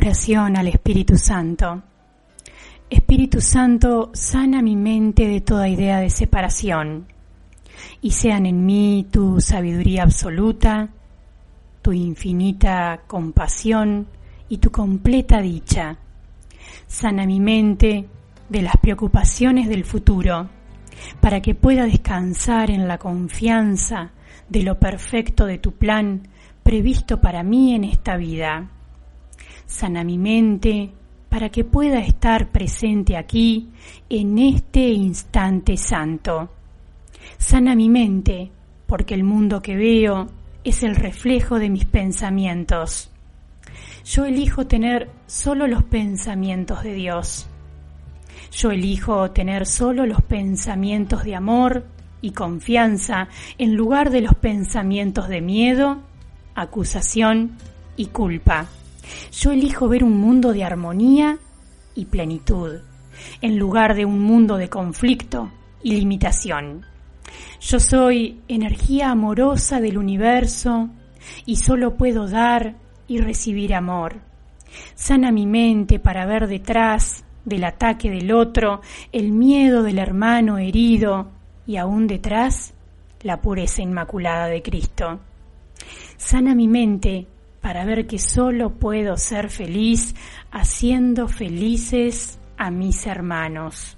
Oración al Espíritu Santo. Espíritu Santo, sana mi mente de toda idea de separación y sean en mí tu sabiduría absoluta, tu infinita compasión y tu completa dicha. Sana mi mente de las preocupaciones del futuro para que pueda descansar en la confianza de lo perfecto de tu plan previsto para mí en esta vida. Sana mi mente para que pueda estar presente aquí en este instante santo. Sana mi mente porque el mundo que veo es el reflejo de mis pensamientos. Yo elijo tener solo los pensamientos de Dios. Yo elijo tener solo los pensamientos de amor y confianza en lugar de los pensamientos de miedo, acusación y culpa. Yo elijo ver un mundo de armonía y plenitud, en lugar de un mundo de conflicto y limitación. Yo soy energía amorosa del universo y solo puedo dar y recibir amor. Sana mi mente para ver detrás del ataque del otro el miedo del hermano herido y aún detrás la pureza inmaculada de Cristo. Sana mi mente para ver que solo puedo ser feliz haciendo felices a mis hermanos.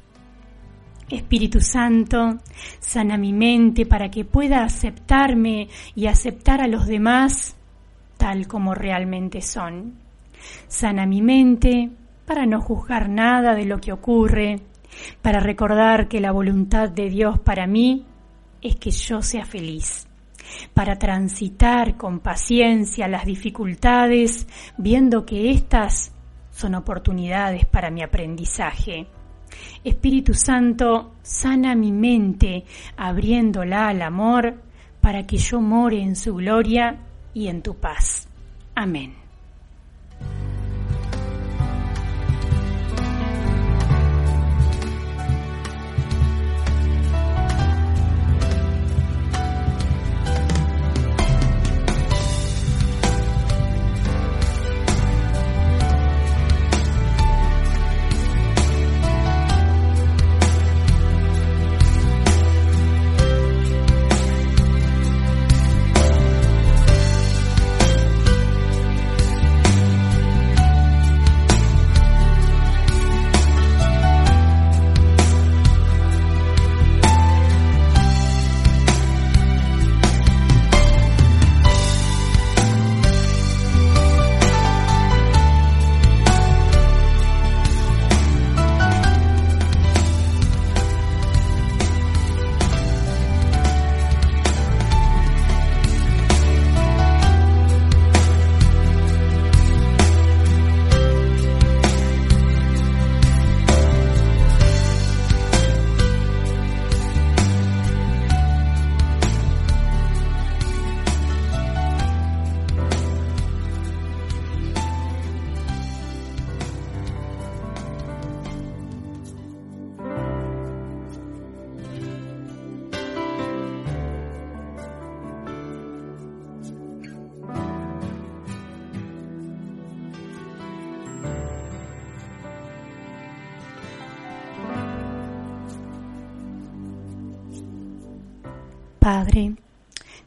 Espíritu Santo, sana mi mente para que pueda aceptarme y aceptar a los demás tal como realmente son. Sana mi mente para no juzgar nada de lo que ocurre, para recordar que la voluntad de Dios para mí es que yo sea feliz para transitar con paciencia las dificultades, viendo que éstas son oportunidades para mi aprendizaje. Espíritu Santo, sana mi mente, abriéndola al amor, para que yo more en su gloria y en tu paz. Amén.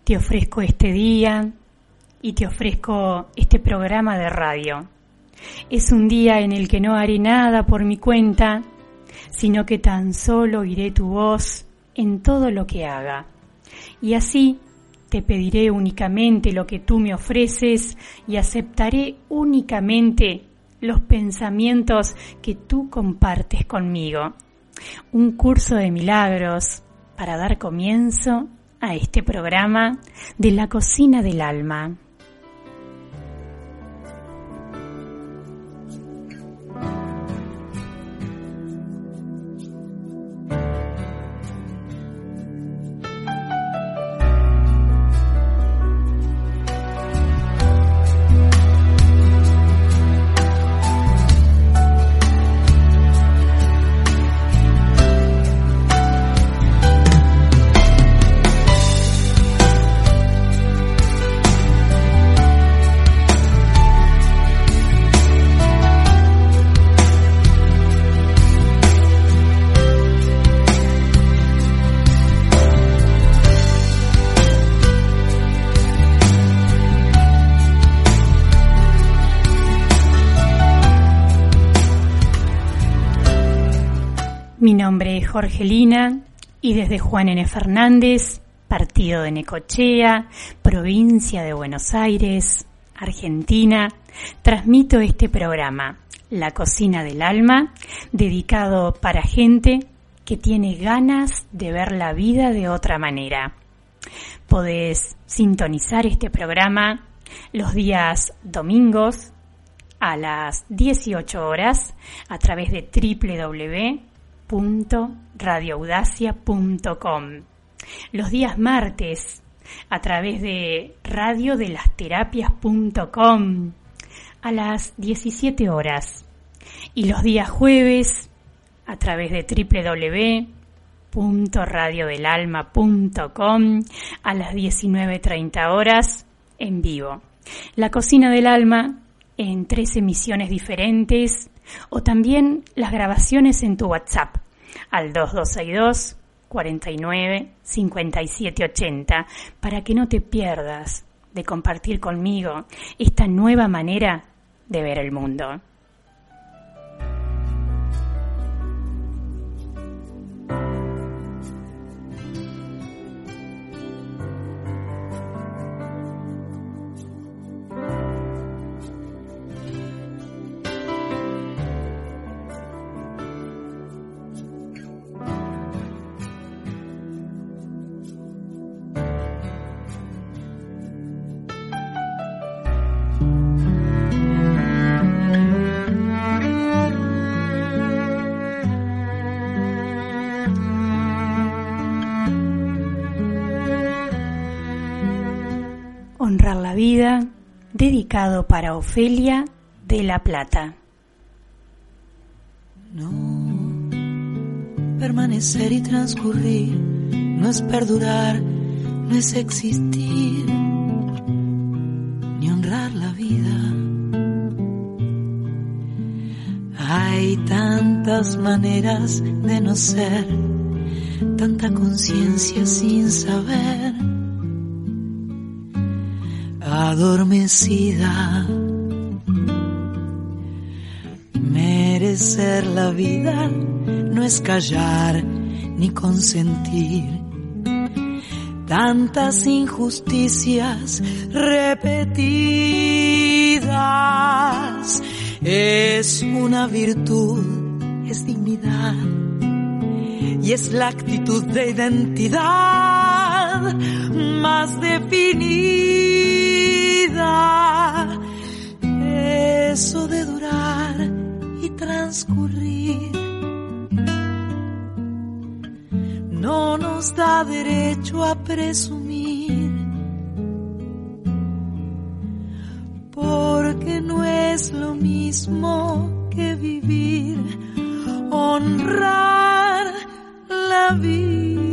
Te ofrezco este día y te ofrezco este programa de radio. Es un día en el que no haré nada por mi cuenta, sino que tan solo oiré tu voz en todo lo que haga. Y así te pediré únicamente lo que tú me ofreces y aceptaré únicamente los pensamientos que tú compartes conmigo. Un curso de milagros para dar comienzo a este programa de la cocina del alma. Mi nombre es Jorgelina y desde Juan N. Fernández, partido de Necochea, provincia de Buenos Aires, Argentina, transmito este programa, La Cocina del Alma, dedicado para gente que tiene ganas de ver la vida de otra manera. Podés sintonizar este programa los días domingos a las 18 horas a través de www.radioaudacia.com. Los días martes a través de radiodelasterapias.com a las 17 horas y los días jueves a través de www.radiodelalma.com a las 19.30 horas en vivo. La Cocina del Alma en tres emisiones diferentes o también las grabaciones en tu WhatsApp al 2262 49 57 80 para que no te pierdas de compartir conmigo esta nueva manera de ver el mundo. Vida dedicado para Ofelia de la Plata. No, permanecer y transcurrir no es perdurar, no es existir, ni honrar la vida. Hay tantas maneras de no ser, tanta conciencia sin saber adormecida. Merecer la vida no es callar ni consentir tantas injusticias repetidas. Es una virtud, es dignidad y es la actitud de identidad más definida eso de durar y transcurrir no nos da derecho a presumir, porque no es lo mismo que vivir, honrar la vida.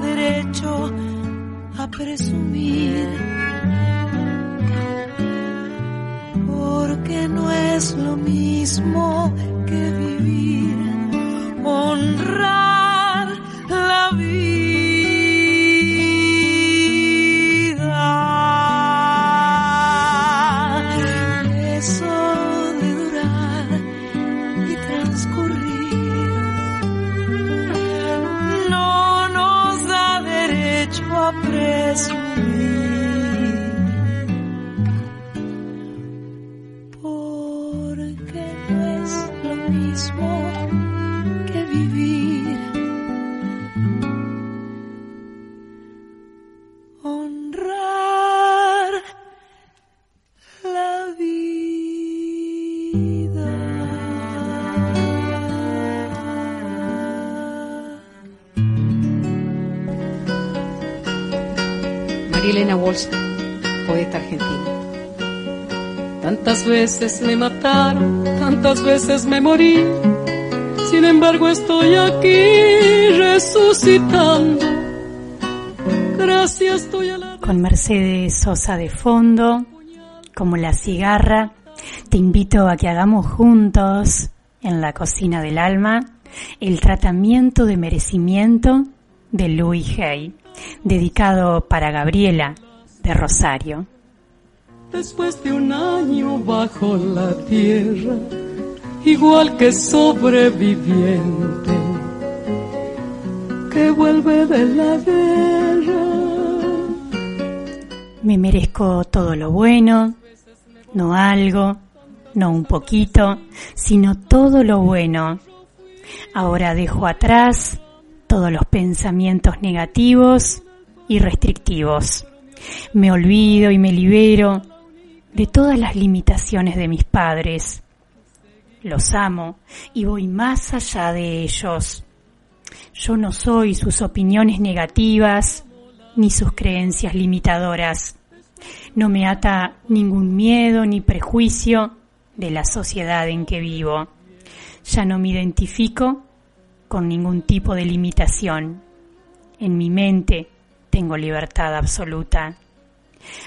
Derecho a presumir, porque no es lo mismo Elena Walsh, poeta argentina. Tantas veces me mataron, tantas veces me morí. Sin embargo estoy aquí resucitando. Gracias estoy a la... Con Mercedes Sosa de fondo, como la cigarra, te invito a que hagamos juntos, en la cocina del alma, el tratamiento de merecimiento de Louis Hay dedicado para Gabriela de Rosario. Después de un año bajo la tierra, igual que sobreviviente que vuelve de la guerra. Me merezco todo lo bueno, no algo, no un poquito, sino todo lo bueno. Ahora dejo atrás todos los pensamientos negativos y restrictivos. Me olvido y me libero de todas las limitaciones de mis padres. Los amo y voy más allá de ellos. Yo no soy sus opiniones negativas ni sus creencias limitadoras. No me ata ningún miedo ni prejuicio de la sociedad en que vivo. Ya no me identifico con ningún tipo de limitación. En mi mente tengo libertad absoluta.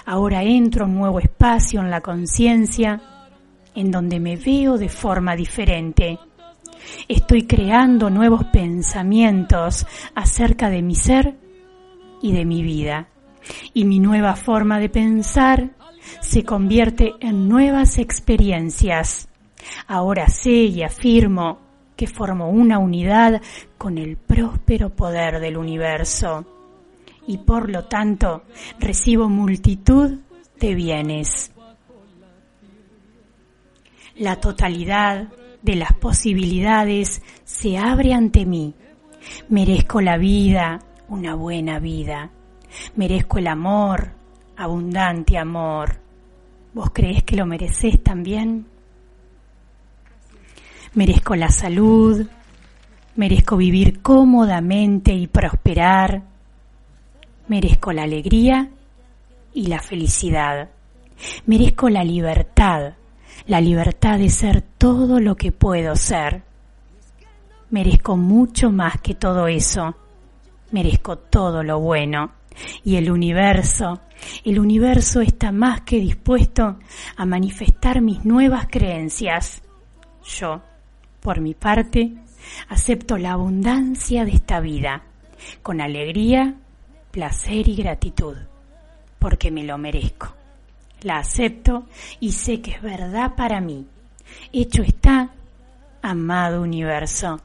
Ahora entro a un nuevo espacio en la conciencia en donde me veo de forma diferente. Estoy creando nuevos pensamientos acerca de mi ser y de mi vida. Y mi nueva forma de pensar se convierte en nuevas experiencias. Ahora sé y afirmo que formo una unidad con el próspero poder del universo y por lo tanto recibo multitud de bienes. La totalidad de las posibilidades se abre ante mí. Merezco la vida, una buena vida. Merezco el amor, abundante amor. ¿Vos crees que lo mereces también? Merezco la salud, merezco vivir cómodamente y prosperar, merezco la alegría y la felicidad, merezco la libertad, la libertad de ser todo lo que puedo ser. Merezco mucho más que todo eso, merezco todo lo bueno. Y el universo, el universo está más que dispuesto a manifestar mis nuevas creencias. Yo por mi parte, acepto la abundancia de esta vida con alegría, placer y gratitud, porque me lo merezco. La acepto y sé que es verdad para mí. Hecho está, amado universo.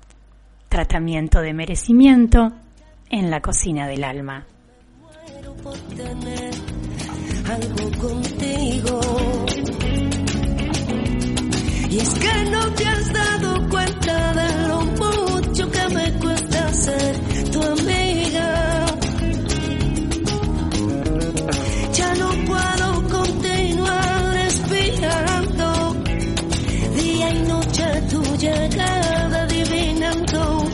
Tratamiento de merecimiento en la cocina del alma. Algo contigo y es que no te has dado cuenta de lo mucho que me cuesta ser tu amiga. Ya no puedo continuar respirando día y noche tu llegada adivinando.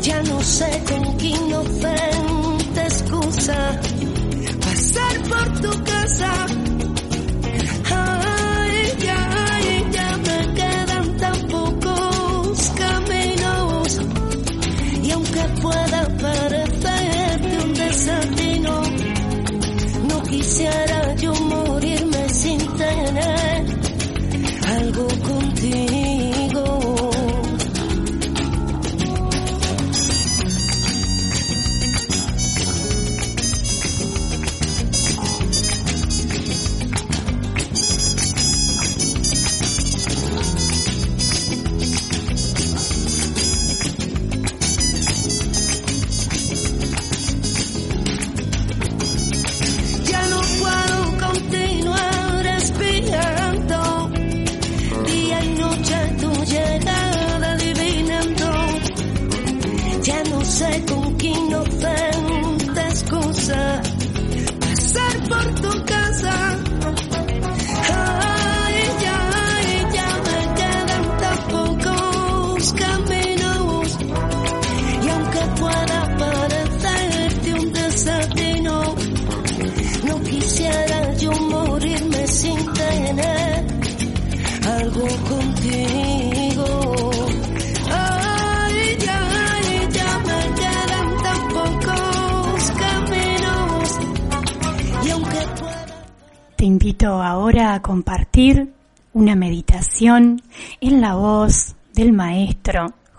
Ya no sé con qué inocente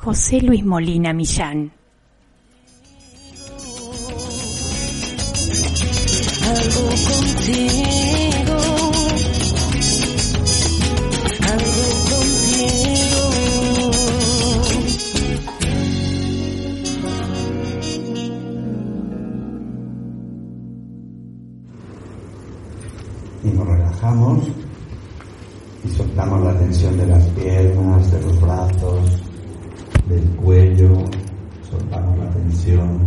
José Luis Molina Millán. Algo contigo, algo contigo. Y nos relajamos y soltamos la tensión de las piernas, de los brazos, del cuello, soltamos la tensión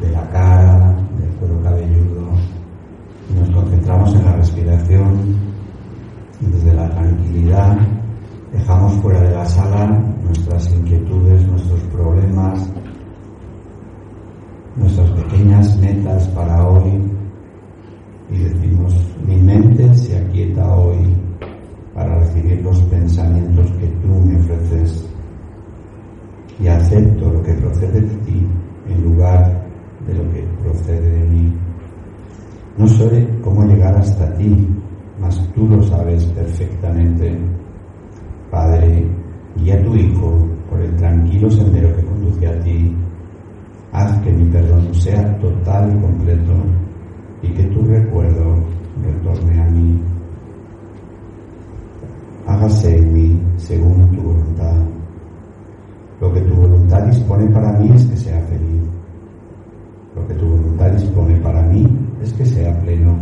de la cara, del cuero cabelludo y nos concentramos en la respiración desde la tranquilidad dejamos fuera de la sala nuestras inquietudes, nuestros problemas, nuestras pequeñas metas para hoy y decimos, mi mente se aquieta hoy para recibir los pensamientos que tú me ofreces y acepto lo que procede de ti en lugar de lo que procede de mí. No sé cómo llegar hasta ti, mas tú lo sabes perfectamente. Padre, guía a tu Hijo por el tranquilo sendero que conduce a ti. Haz que mi perdón sea total y completo y que tu recuerdo retorne a mí. Hágase en según tu voluntad. Lo que tu voluntad dispone para mí es que sea feliz. Lo que tu voluntad dispone para mí es que sea pleno.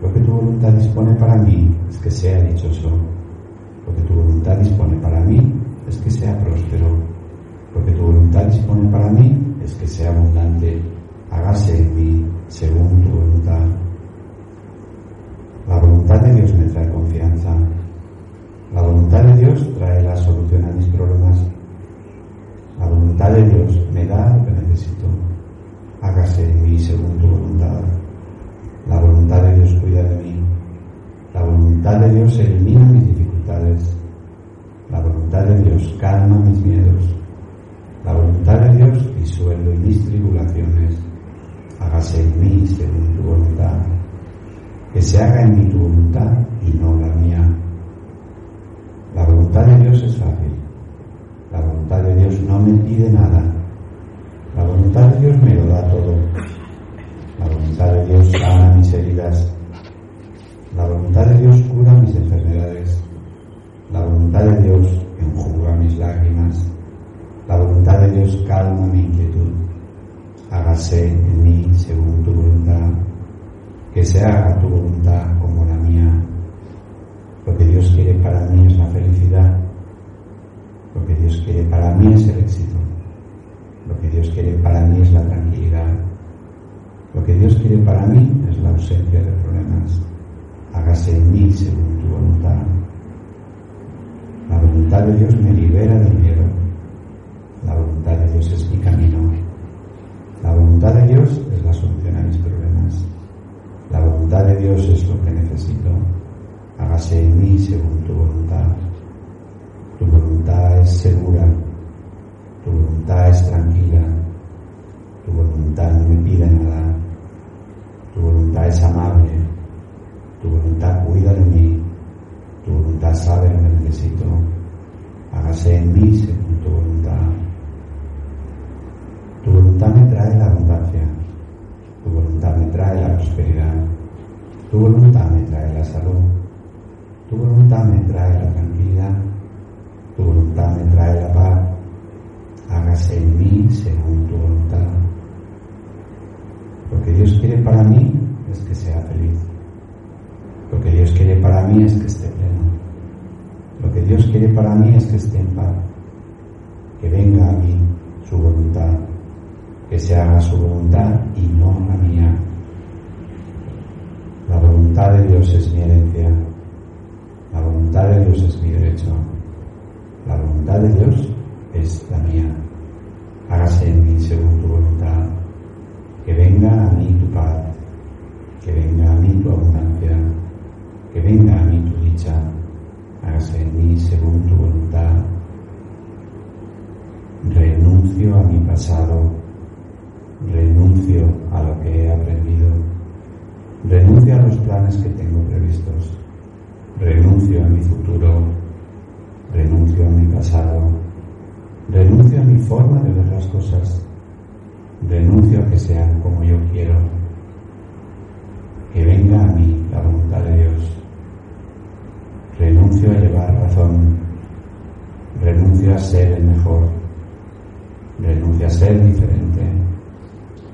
Lo que tu voluntad dispone para mí es que sea dichoso. Lo que tu voluntad dispone para mí es que sea próspero. Lo que tu voluntad dispone para mí es que sea abundante. Hágase en mí según tu voluntad. La voluntad de Dios me trae confianza. La voluntad de Dios trae la solución a mis problemas. La voluntad de Dios me da lo que necesito. Hágase en mí según tu voluntad. La voluntad de Dios cuida de mí. La voluntad de Dios elimina mis dificultades. La voluntad de Dios calma mis miedos. La voluntad de Dios disuelve mis tribulaciones. Hágase en mí según tu voluntad. Que se haga en mí tu voluntad y no la mía. La voluntad de Dios es fácil. Voluntad de Dios no me pide nada. La voluntad de Dios me lo da todo. La voluntad de Dios sana mis heridas. La voluntad de Dios cura mis enfermedades. La voluntad de Dios enjuga mis lágrimas. La voluntad de Dios calma mi inquietud. Hágase en mí según tu voluntad. Que se haga tu voluntad como la mía. Lo que Dios quiere para mí es la felicidad. Lo que Dios quiere para mí es el éxito. Lo que Dios quiere para mí es la tranquilidad. Lo que Dios quiere para mí es la ausencia de problemas. Hágase en mí según tu voluntad. La voluntad de Dios me libera del miedo. La voluntad de Dios es mi camino. La voluntad de Dios es la solución a mis problemas. La voluntad de Dios es lo que necesito. Hágase en mí según tu voluntad. Tu voluntad es segura. Tu voluntad es tranquila. Tu voluntad no me pide nada. Tu voluntad es amable. Tu voluntad cuida de mí. Tu voluntad sabe que necesito. Hágase en mí según tu voluntad. Tu voluntad me trae la abundancia. Tu voluntad me trae la prosperidad. Tu voluntad me trae la salud. Tu voluntad me trae la tranquilidad. Tu voluntad me trae la paz. Hágase en mí según tu voluntad. Lo que Dios quiere para mí es que sea feliz. Lo que Dios quiere para mí es que esté pleno. Lo que Dios quiere para mí es que esté en paz. Que venga a mí su voluntad. Que se haga su voluntad y no la mía. voluntad de Dios es mi herencia. La voluntad de Dios es mi derecho. La voluntad de Dios es la mía. Hágase en mí según tu voluntad. Que venga a mí tu paz. Que venga a mí tu abundancia. Que venga a mí tu dicha. Hágase en mí según tu voluntad. Renuncio a mi pasado. Renuncio a lo que he aprendido. Renuncio a los planes que tengo previstos. Renuncio a mi futuro. Renuncio a mi pasado. Renuncio a mi forma de ver las cosas. Renuncio a que sean como yo quiero. Que venga a mí la voluntad de Dios. Renuncio a llevar razón. Renuncio a ser el mejor. Renuncio a ser diferente.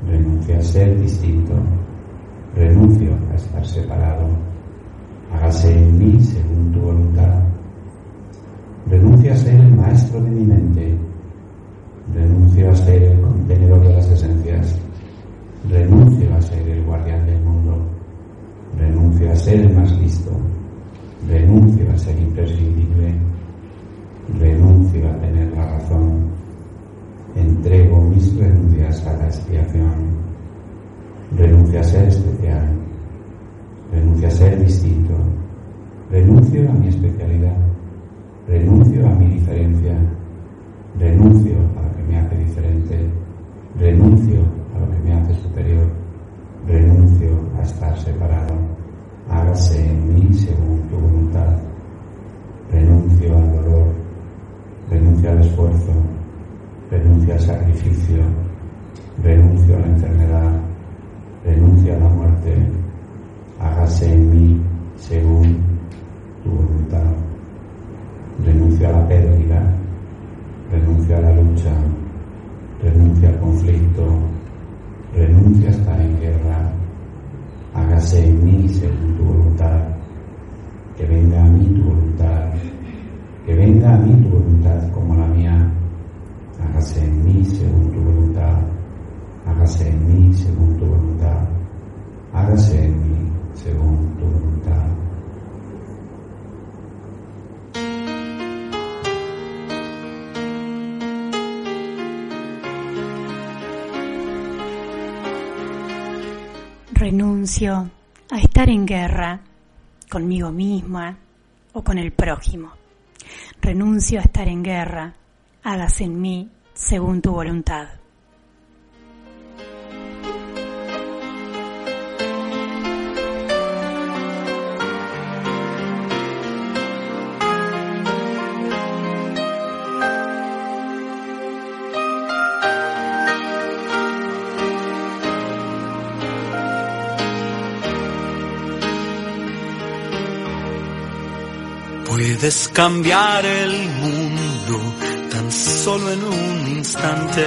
Renuncio a ser distinto. Renuncio a estar separado. Hágase en mí según tu voluntad. Renuncio a ser el maestro de mi mente. Renuncio a ser el contenedor de las esencias. Renuncio a ser el guardián del mundo. Renuncio a ser el más listo. Renuncio a ser imprescindible. Renuncio a tener la razón. Entrego mis renuncias a la expiación. Renuncio a ser especial. Renuncio a ser distinto. Renuncio a mi especialidad. Renuncio a mi diferencia. Renuncio a lo que me hace diferente. Renuncio a lo que me hace superior. Renuncio a estar separado. Hágase en mí según tu voluntad. Renuncio al dolor. Renuncio al esfuerzo. Renuncio al sacrificio. Renuncio a la enfermedad. Renuncio a la muerte. Hágase en mí según tu voluntad renuncio a la pérdida, renuncio a la lucha, renuncio al conflicto, renuncio a estar en guerra, hágase en mí según tu voluntad, que venga a mí tu voluntad, que venga a mí tu voluntad como la mía, hágase en mí según tu voluntad, hágase en mí según tu voluntad, hágase en mí según tu voluntad. Renuncio a estar en guerra conmigo misma o con el prójimo. Renuncio a estar en guerra, hágase en mí según tu voluntad. Puedes cambiar el mundo tan solo en un instante.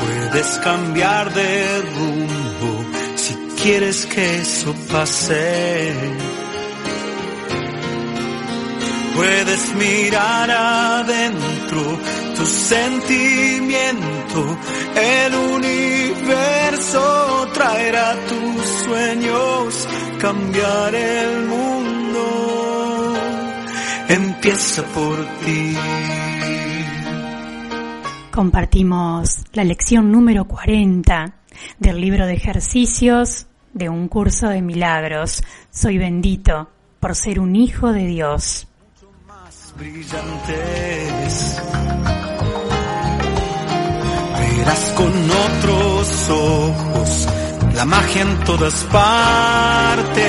Puedes cambiar de rumbo si quieres que eso pase. Puedes mirar adentro tu sentimiento, el universo traerá tus sueños cambiar el mundo empieza por ti. Compartimos la lección número 40 del libro de ejercicios de un curso de milagros. Soy bendito por ser un hijo de Dios. Brillantes. Con otros ojos la magia en todas partes.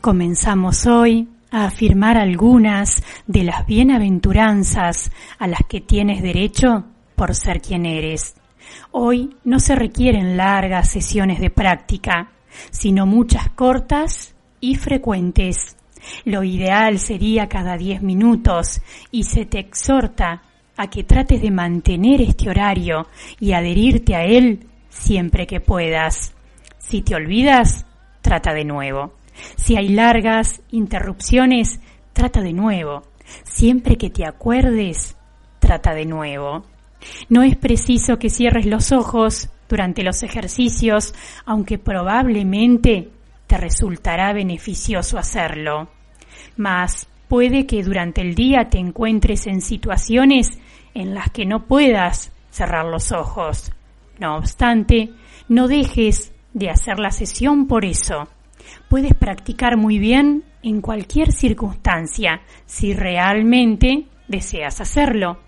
Comenzamos hoy a afirmar algunas de las bienaventuranzas a las que tienes derecho por ser quien eres. Hoy no se requieren largas sesiones de práctica, sino muchas cortas y frecuentes. Lo ideal sería cada diez minutos y se te exhorta a que trates de mantener este horario y adherirte a él siempre que puedas. Si te olvidas, trata de nuevo. Si hay largas interrupciones, trata de nuevo. Siempre que te acuerdes, trata de nuevo. No es preciso que cierres los ojos durante los ejercicios, aunque probablemente te resultará beneficioso hacerlo. Mas puede que durante el día te encuentres en situaciones en las que no puedas cerrar los ojos. No obstante, no dejes de hacer la sesión por eso. Puedes practicar muy bien en cualquier circunstancia si realmente deseas hacerlo.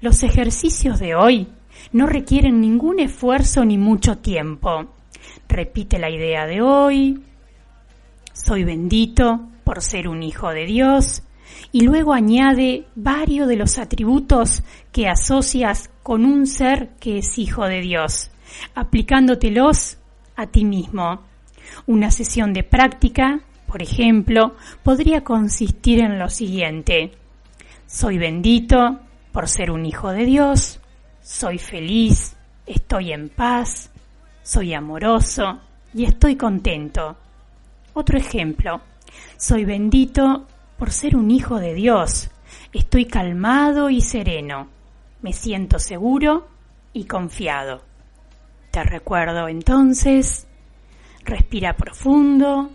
Los ejercicios de hoy no requieren ningún esfuerzo ni mucho tiempo. Repite la idea de hoy. Soy bendito por ser un hijo de Dios. Y luego añade varios de los atributos que asocias con un ser que es hijo de Dios, aplicándotelos a ti mismo. Una sesión de práctica, por ejemplo, podría consistir en lo siguiente. Soy bendito por ser un hijo de Dios, soy feliz, estoy en paz, soy amoroso y estoy contento. Otro ejemplo, soy bendito por ser un hijo de Dios, estoy calmado y sereno, me siento seguro y confiado. Te recuerdo entonces, respira profundo,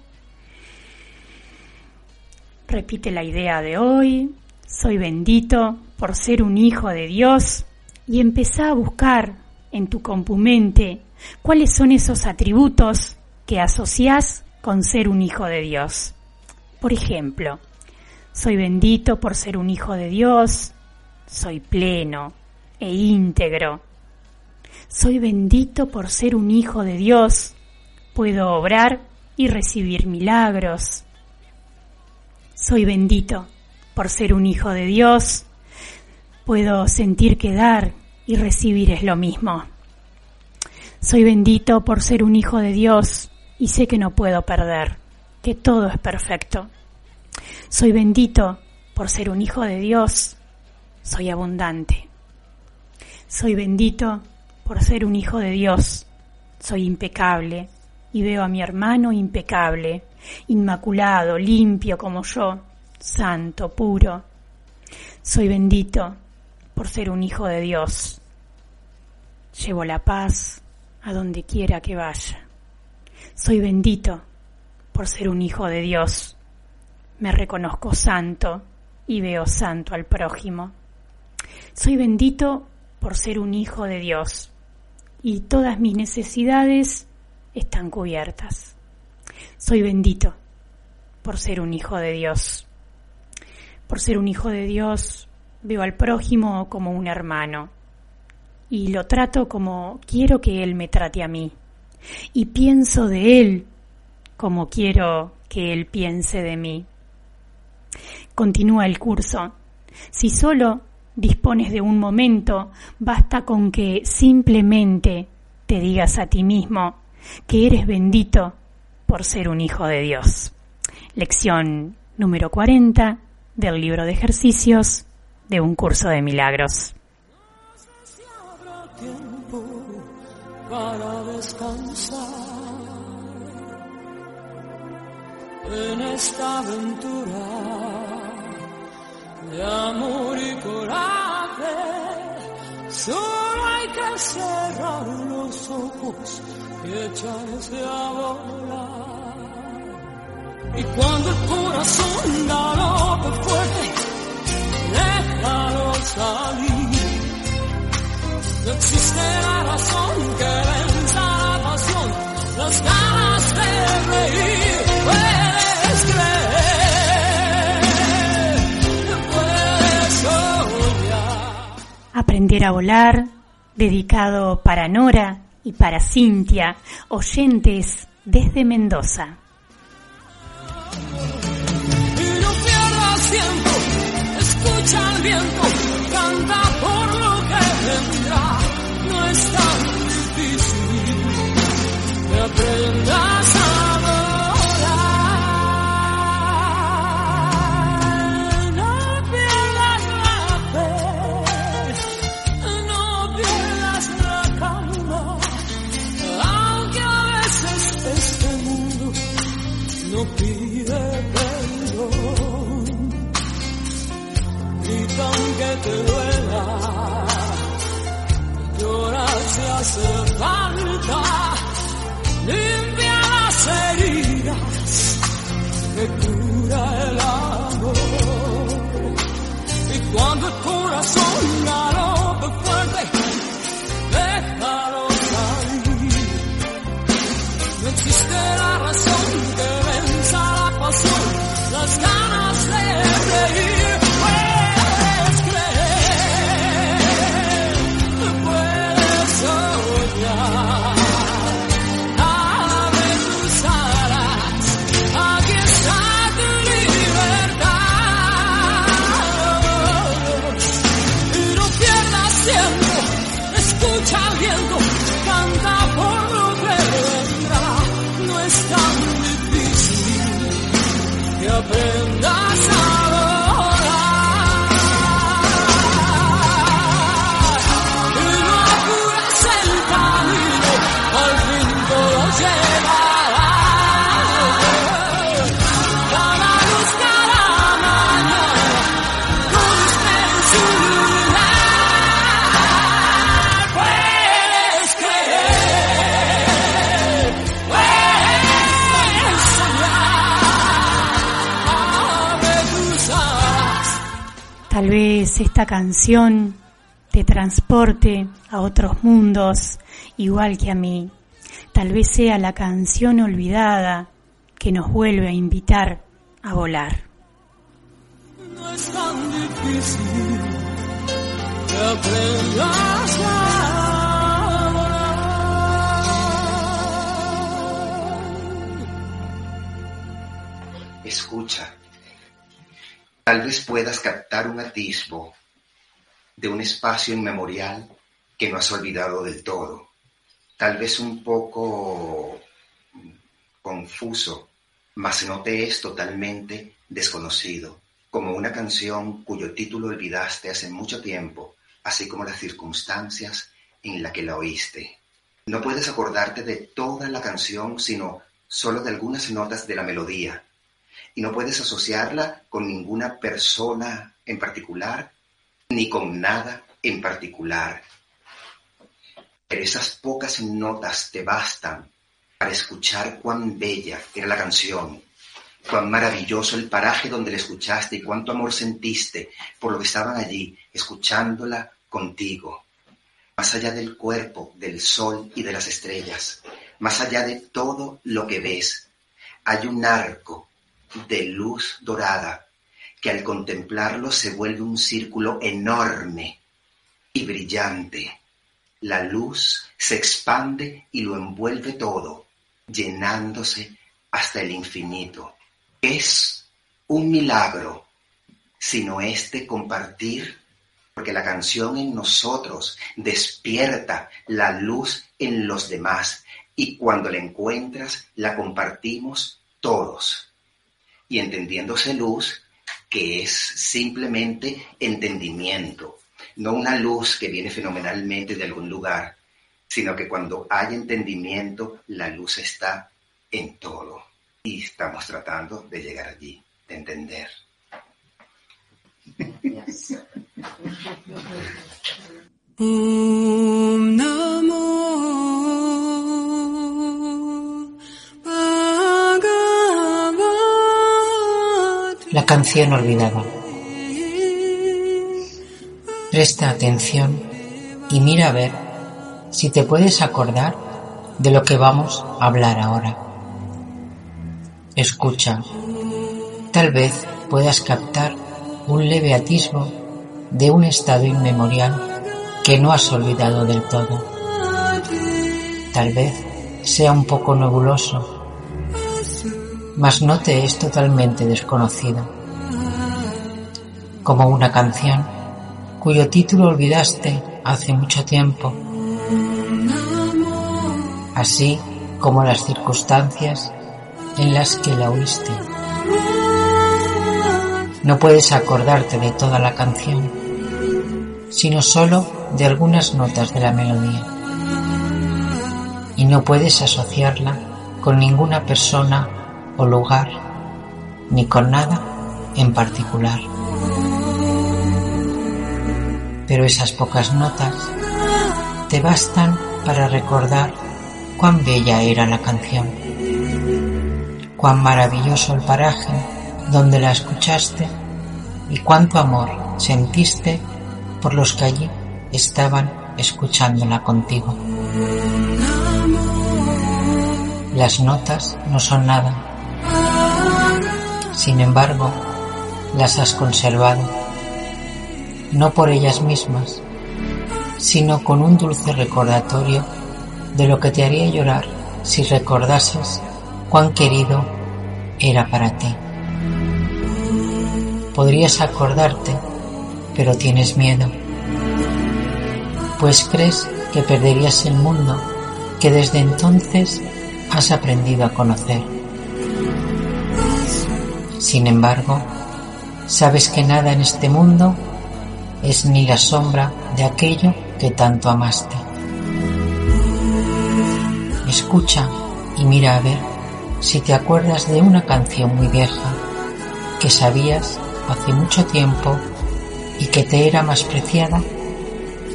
repite la idea de hoy, soy bendito por ser un hijo de Dios. Y empezá a buscar en tu compumente cuáles son esos atributos que asociás con ser un hijo de Dios. Por ejemplo, soy bendito por ser un hijo de Dios, soy pleno e íntegro. Soy bendito por ser un hijo de Dios, puedo obrar y recibir milagros. Soy bendito por ser un hijo de Dios, puedo sentir que dar y recibir es lo mismo. Soy bendito por ser un hijo de Dios y sé que no puedo perder, que todo es perfecto. Soy bendito por ser un hijo de Dios, soy abundante. Soy bendito por ser un hijo de Dios, soy impecable y veo a mi hermano impecable, inmaculado, limpio como yo, santo, puro. Soy bendito por ser un hijo de Dios. Llevo la paz a donde quiera que vaya. Soy bendito por ser un hijo de Dios. Me reconozco santo y veo santo al prójimo. Soy bendito por ser un hijo de Dios y todas mis necesidades están cubiertas. Soy bendito por ser un hijo de Dios. Por ser un hijo de Dios Veo al prójimo como un hermano y lo trato como quiero que él me trate a mí. Y pienso de él como quiero que él piense de mí. Continúa el curso. Si solo dispones de un momento, basta con que simplemente te digas a ti mismo que eres bendito por ser un hijo de Dios. Lección número 40 del libro de ejercicios de un curso de milagros. No tiempo para descansar en esta aventura de amor y coraje. Solo hay que cerrar los ojos y echarse a volar. Y cuando el corazón galope fuerte, déjalo salir. No existe la razón que venza la pasión, Aprender a volar, dedicado para Nora y para Cintia, oyentes desde Mendoza. Nasıl parlar Tal vez esta canción te transporte a otros mundos igual que a mí. Tal vez sea la canción olvidada que nos vuelve a invitar a volar. No es tan difícil que aprendas a volar. Escucha, tal vez puedas captar un atisbo de un espacio inmemorial que no has olvidado del todo. Tal vez un poco confuso, mas no te es totalmente desconocido, como una canción cuyo título olvidaste hace mucho tiempo, así como las circunstancias en la que la oíste. No puedes acordarte de toda la canción, sino solo de algunas notas de la melodía, y no puedes asociarla con ninguna persona en particular, ni con nada en particular. Pero esas pocas notas te bastan para escuchar cuán bella era la canción, cuán maravilloso el paraje donde la escuchaste y cuánto amor sentiste por lo que estaban allí, escuchándola contigo. Más allá del cuerpo, del sol y de las estrellas, más allá de todo lo que ves, hay un arco de luz dorada que al contemplarlo se vuelve un círculo enorme y brillante. La luz se expande y lo envuelve todo, llenándose hasta el infinito. Es un milagro, sino este compartir, porque la canción en nosotros despierta la luz en los demás y cuando la encuentras la compartimos todos. Y entendiéndose luz, que es simplemente entendimiento, no una luz que viene fenomenalmente de algún lugar, sino que cuando hay entendimiento, la luz está en todo. Y estamos tratando de llegar allí, de entender. La canción olvidada. Presta atención y mira a ver si te puedes acordar de lo que vamos a hablar ahora. Escucha. Tal vez puedas captar un leve atisbo de un estado inmemorial que no has olvidado del todo. Tal vez sea un poco nebuloso, mas no te es totalmente desconocido. Como una canción cuyo título olvidaste hace mucho tiempo, así como las circunstancias en las que la oíste. No puedes acordarte de toda la canción, sino solo de algunas notas de la melodía. Y no puedes asociarla con ninguna persona lugar, ni con nada en particular. Pero esas pocas notas te bastan para recordar cuán bella era la canción, cuán maravilloso el paraje donde la escuchaste y cuánto amor sentiste por los que allí estaban escuchándola contigo. Las notas no son nada, sin embargo, las has conservado, no por ellas mismas, sino con un dulce recordatorio de lo que te haría llorar si recordases cuán querido era para ti. Podrías acordarte, pero tienes miedo, pues crees que perderías el mundo que desde entonces has aprendido a conocer. Sin embargo, sabes que nada en este mundo es ni la sombra de aquello que tanto amaste. Escucha y mira a ver si te acuerdas de una canción muy vieja que sabías hace mucho tiempo y que te era más preciada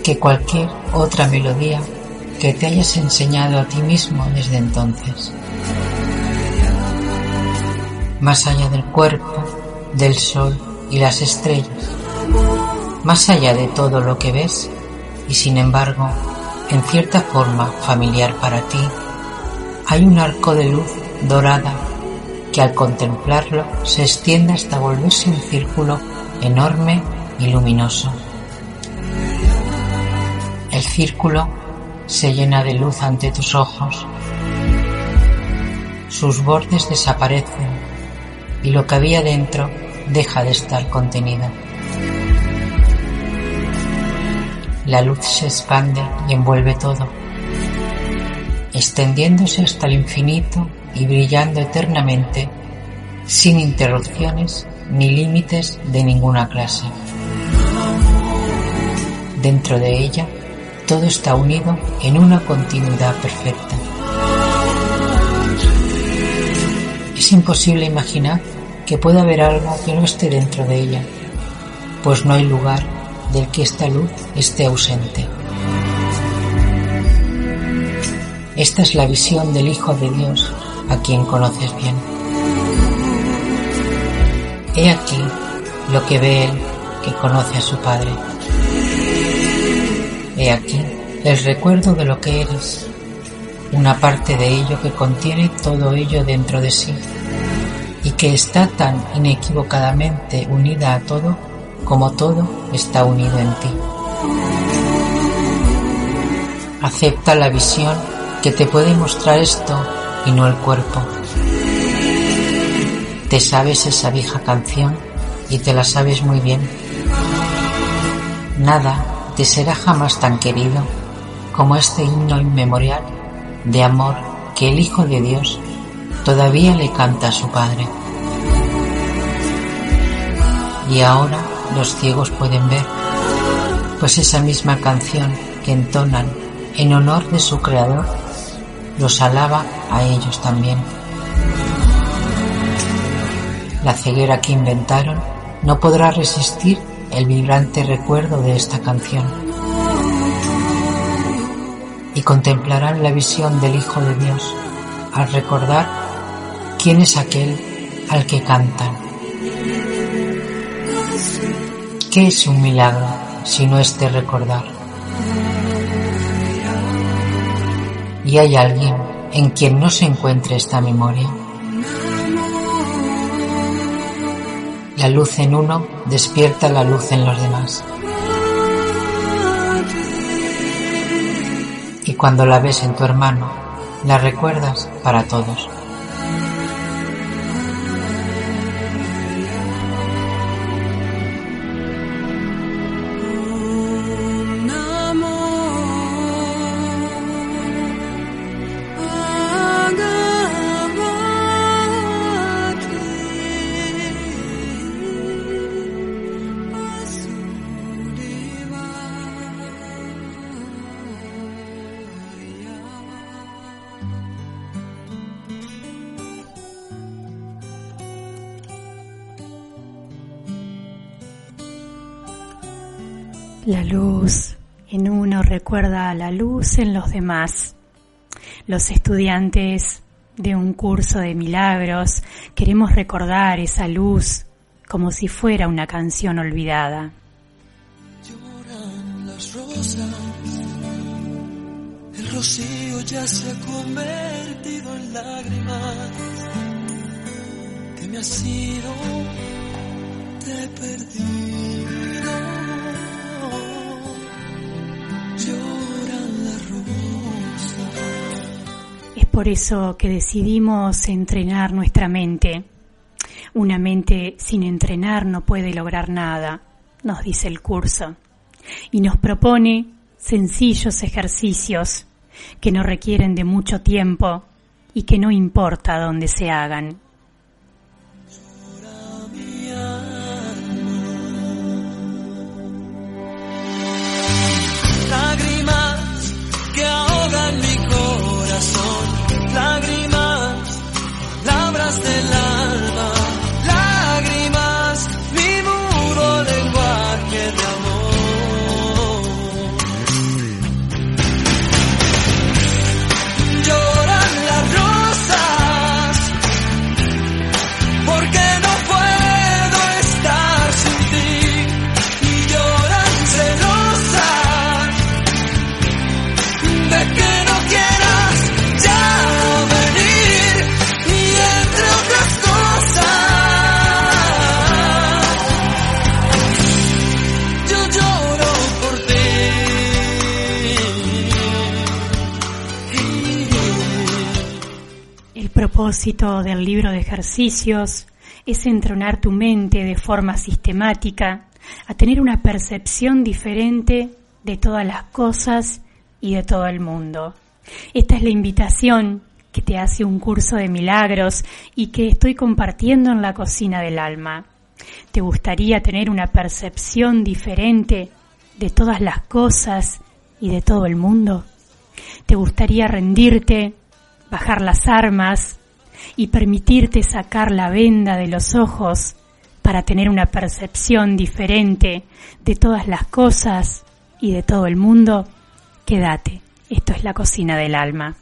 que cualquier otra melodía que te hayas enseñado a ti mismo desde entonces. Más allá del cuerpo, del sol y las estrellas, Más allá de todo lo que ves, y sin embargo, en cierta forma familiar para ti, hay un arco de luz dorada que al contemplarlo se extiende hasta volverse un círculo enorme y luminoso. El círculo se llena de luz ante tus ojos. Sus bordes desaparecen y lo que había dentro deja de estar contenido. La luz se expande y envuelve todo, extendiéndose hasta el infinito y brillando eternamente, sin interrupciones ni límites de ninguna clase. Dentro de ella, todo está unido en una continuidad perfecta. Es imposible imaginar que pueda haber algo que no esté dentro de ella, pues no hay lugar del que esta luz esté ausente. Esta es la visión del Hijo de Dios, a quien conoces bien. He aquí lo que ve Él que conoce a su Padre. He aquí el recuerdo de lo que eres, una parte de ello que contiene todo ello dentro de sí y que está tan inequivocadamente unida a todo como todo está unido en ti. Acepta la visión que te puede mostrar esto y no el cuerpo. Te sabes esa vieja canción y te la sabes muy bien. Nada te será jamás tan querido como este himno inmemorial de amor que el Hijo de Dios todavía le canta a su Padre. Y ahora los ciegos pueden ver, pues esa misma canción que entonan en honor de su Creador los alaba a ellos también. La ceguera que inventaron no podrá resistir el vibrante recuerdo de esta canción y contemplarán la visión del Hijo de Dios al recordar quién es aquel al que cantan. ¿Qué es un milagro si no es de recordar? ¿Y hay alguien en quien no se encuentre esta memoria? La luz en uno despierta la luz en los demás. Cuando la ves en tu hermano, la recuerdas para todos. Recuerda a la luz en los demás. Los estudiantes de un curso de milagros queremos recordar esa luz como si fuera una canción olvidada. Lloran las rosas, el rocío ya se ha convertido en lágrimas, que me ha sido, te he perdido. Es por eso que decidimos entrenar nuestra mente. Una mente sin entrenar no puede lograr nada, nos dice el curso. Y nos propone sencillos ejercicios que no requieren de mucho tiempo y que no importa dónde se hagan. Palabras del del libro de ejercicios es entrenar tu mente de forma sistemática a tener una percepción diferente de todas las cosas y de todo el mundo. Esta es la invitación que te hace un curso de milagros y que estoy compartiendo en la cocina del alma. ¿Te gustaría tener una percepción diferente de todas las cosas y de todo el mundo? ¿Te gustaría rendirte, bajar las armas y permitirte sacar la venda de los ojos para tener una percepción diferente de todas las cosas y de todo el mundo? Quédate, esto es la cocina del alma.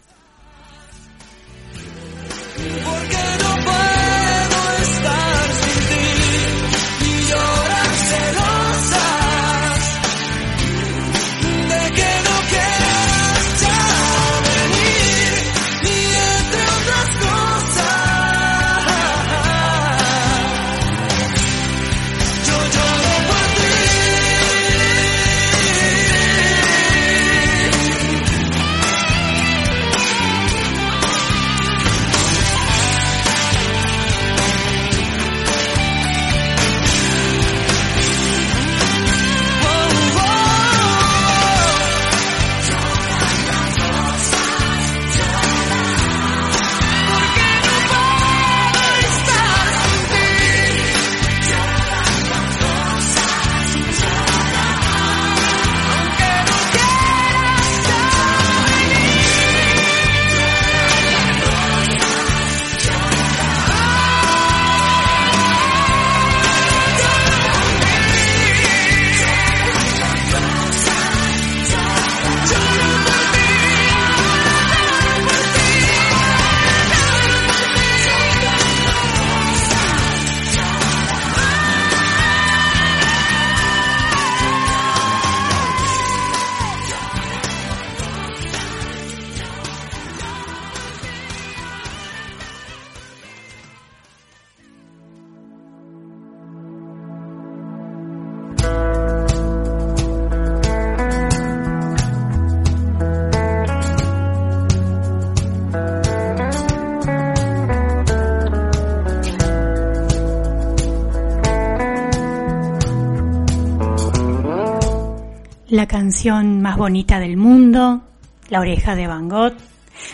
La canción más bonita del mundo, La oreja de Van Gogh,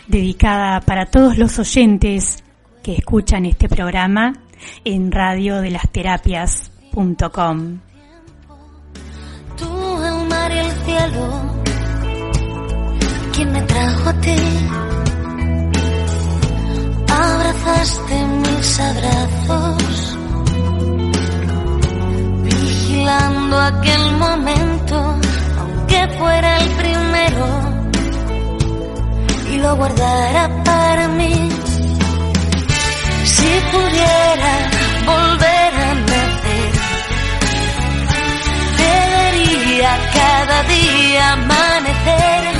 dedicada para todos los oyentes que escuchan este programa en radiodelasterapias.com. Tú, el mar y el cielo, ¿quién me trajo a ti? Abrazaste mis abrazos, vigilando aquel lo guardara para mí. Si pudiera volver a nacer, te vería cada día amanecer,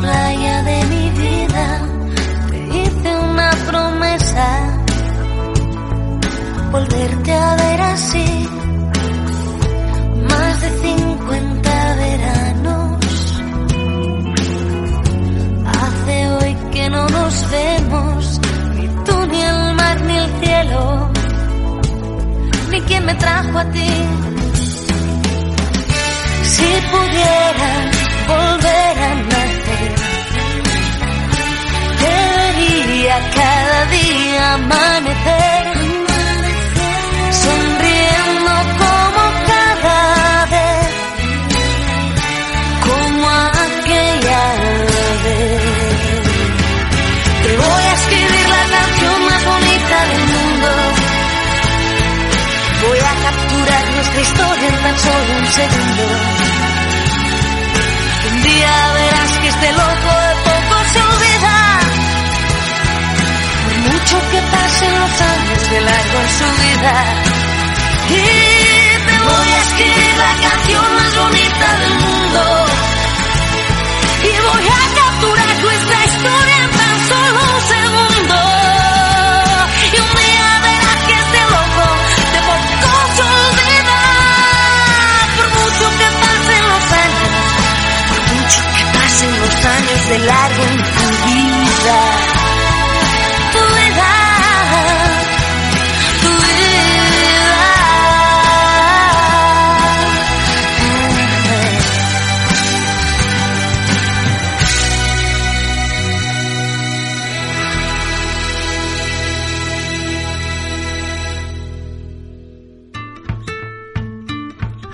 playa de mi vida te hice una promesa, volverte a ver así. Más de 50 veranos, hace hoy que no nos vemos, ni tú ni el mar ni el cielo, ni quien me trajo a ti. Si pudiera volver a nacer amanecer, sonriendo como cada vez, como aquella vez. Te voy a escribir la canción más bonita del mundo. Voy a capturar nuestra historia en tan solo un segundo. Un día verás que este loco de largo en su vida. Y te voy a escribir la canción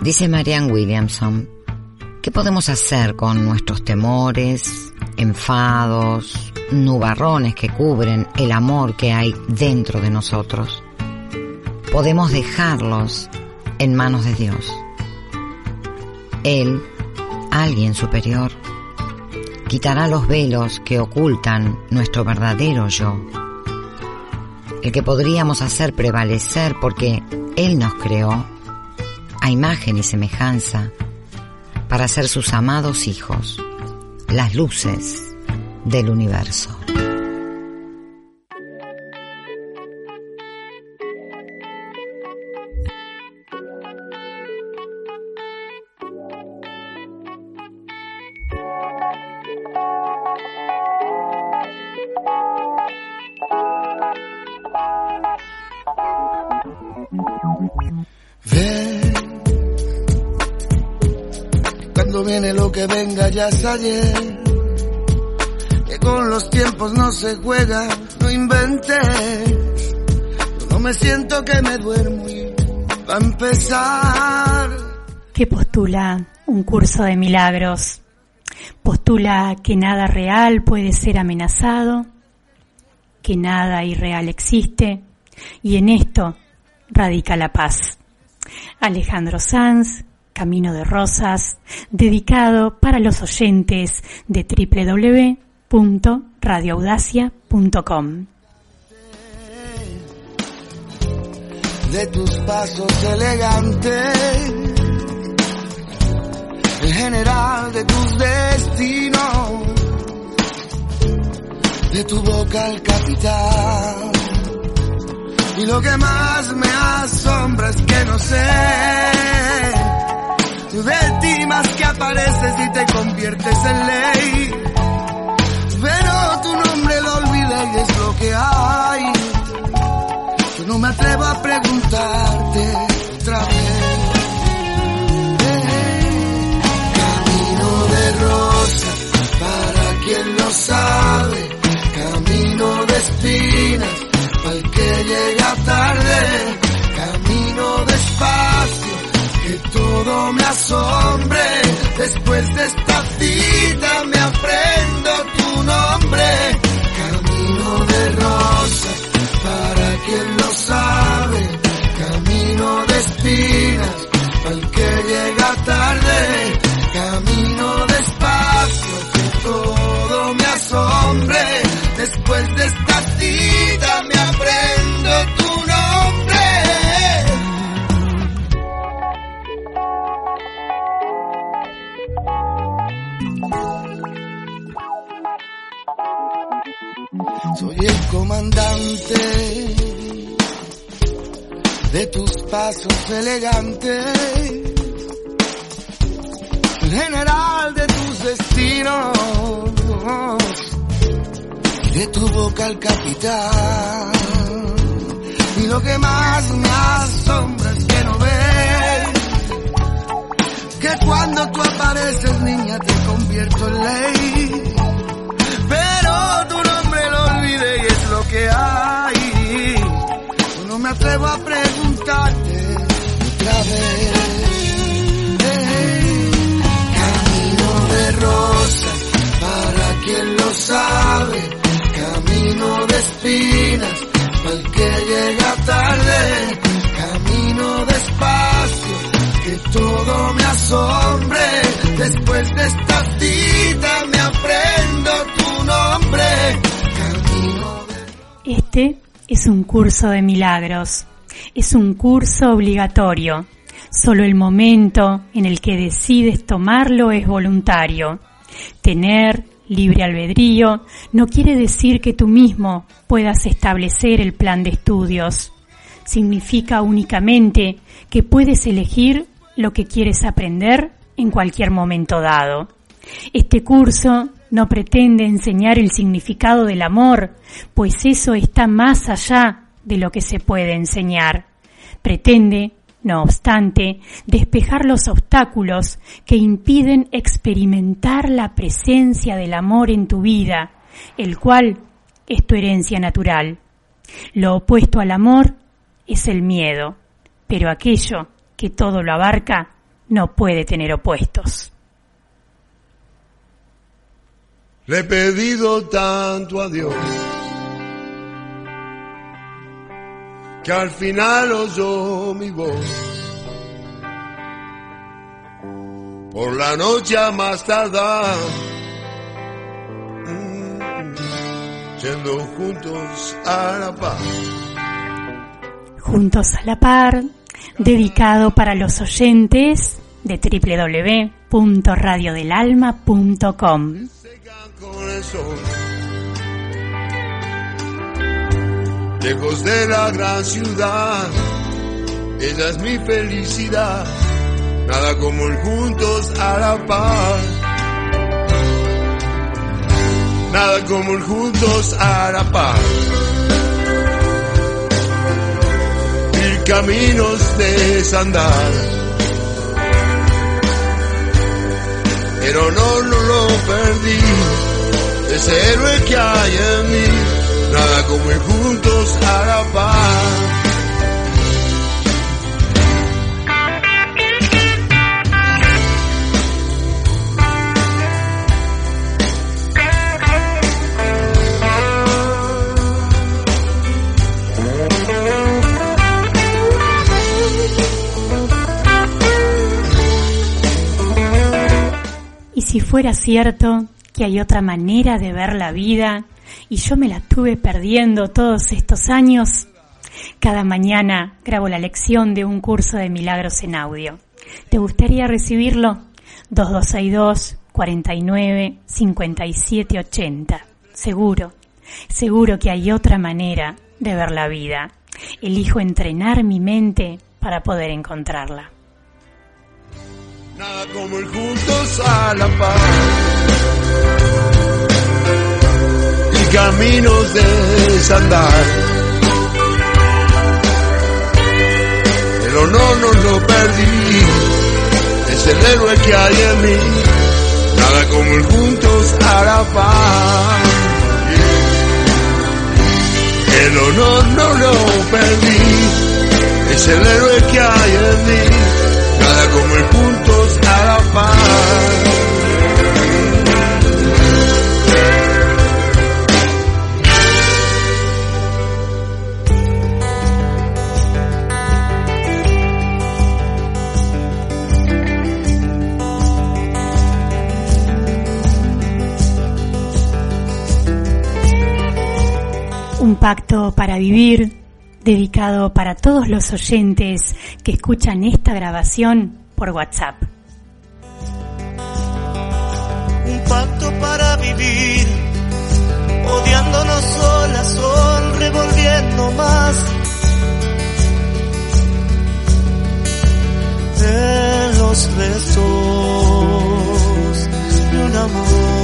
Dice Marianne Williamson, ¿qué podemos hacer con nuestros temores, enfados, nubarrones que cubren el amor que hay dentro de nosotros? Podemos dejarlos en manos de Dios. Él, alguien superior, quitará los velos que ocultan nuestro verdadero yo, el que podríamos hacer prevalecer porque Él nos creó a imagen y semejanza para ser sus amados hijos, las luces del universo. Es ayer, que con los tiempos no se juega, no inventes, no me siento que me duermo y va a empezar. que postula un curso de milagros. Postula que nada real puede ser amenazado, que nada irreal existe, y en esto radica la paz. Alejandro Sanz, Camino de Rosas, dedicado para los oyentes de www.radioaudacia.com. de tus pasos elegantes, el general de tus destinos, de tu boca el capitán. Y lo que más me asombra es que no sé de ti más que apareces y te conviertes en ley. Pero tu nombre lo olvidé y es lo que hay. Yo no me atrevo a preguntarte otra vez. Camino de rosa, para quien lo sabe. Camino de espinas, para el que llega tarde. Camino despacio, que todo me asombre. Después de esta cita pasos elegantes, el general de tus destinos, de tu boca el capitán. Y lo que más me asombra es que no ves que cuando tú apareces, niña, te convierto en ley. Pero tu nombre lo olvidé y es lo que hay. Otra vez. Camino de rosas, para quien lo sabe, camino de espinas, para el que llega tarde, camino despacio, que todo me asombre, después de esta cita me aprendo tu nombre. Camino de... Este es un curso de milagros. Es un curso obligatorio. Solo el momento en el que decides tomarlo es voluntario. Tener libre albedrío no quiere decir que tú mismo puedas establecer el plan de estudios. Significa únicamente que puedes elegir lo que quieres aprender en cualquier momento dado. Este curso no pretende enseñar el significado del amor, pues eso está más allá de lo que se puede enseñar. Pretende, no obstante, despejar los obstáculos que impiden experimentar la presencia del amor en tu vida, el cual es tu herencia natural. Lo opuesto al amor es el miedo, pero aquello que todo lo abarca no puede tener opuestos. Le he pedido tanto a Dios que al final oyó mi voz. Por la noche más tardar, mm, yendo juntos a la paz. Juntos a la par, dedicado para los oyentes de www.radiodelalma.com. Lejos de la gran ciudad, ella es mi felicidad. Nada como el juntos a la par. Nada como el juntos a la par. Mil caminos de desandar. pero no, no lo perdí. Ese héroe que hay en mí, nada como ir juntos a la paz. Si fuera cierto que hay otra manera de ver la vida y yo me la tuve perdiendo todos estos años, cada mañana grabo la lección de un curso de milagros en audio. ¿Te gustaría recibirlo? 2262 49 57 80. Seguro, seguro que hay otra manera de ver la vida. Elijo entrenar mi mente para poder encontrarla. Nada como ir juntos a la paz. Caminos de desandar. Pero no, no lo perdí. Es el héroe que hay en mí. Nada como ir juntos la paz. El honor no lo perdí. Es el héroe que hay en mí. Nada como ir juntos la paz. Un pacto para vivir dedicado para todos los oyentes que escuchan esta grabación por WhatsApp. un pacto para vivir, odiándonos solas, son revolviendo más. En los restos de un amor,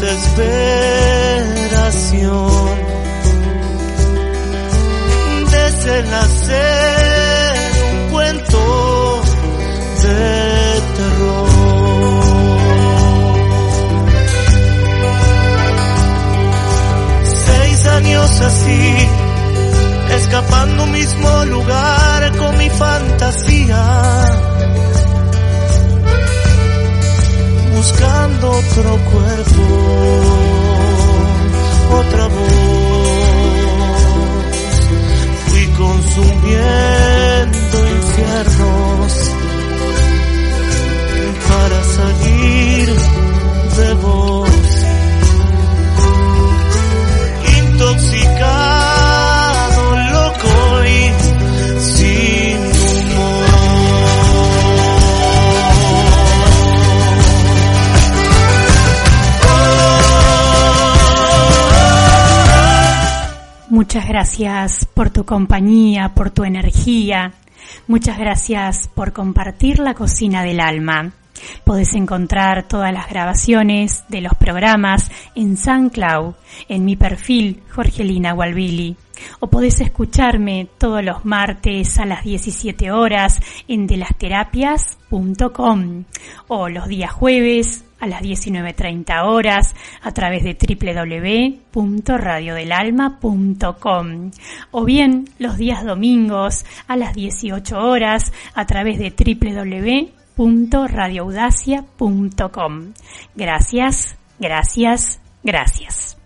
desesperación. Desde un cuento de terror. Seis años así, escapando un mismo lugar con mi fantasía buscando otro cuerpo, otra voz. Fui consumiendo infiernos para salir de vos. Muchas gracias por tu compañía, por tu energía. Muchas gracias por compartir la cocina del alma. Podés encontrar todas las grabaciones de los programas en SoundCloud, en mi perfil Jorgelina Gualbili. O podés escucharme todos los martes a las 17 horas en delasterapias.com o los días jueves a las 19.30 horas a través de www.radiodelalma.com o bien los días domingos a las 18 horas a través de www.radioaudacia.com. Gracias, gracias, gracias.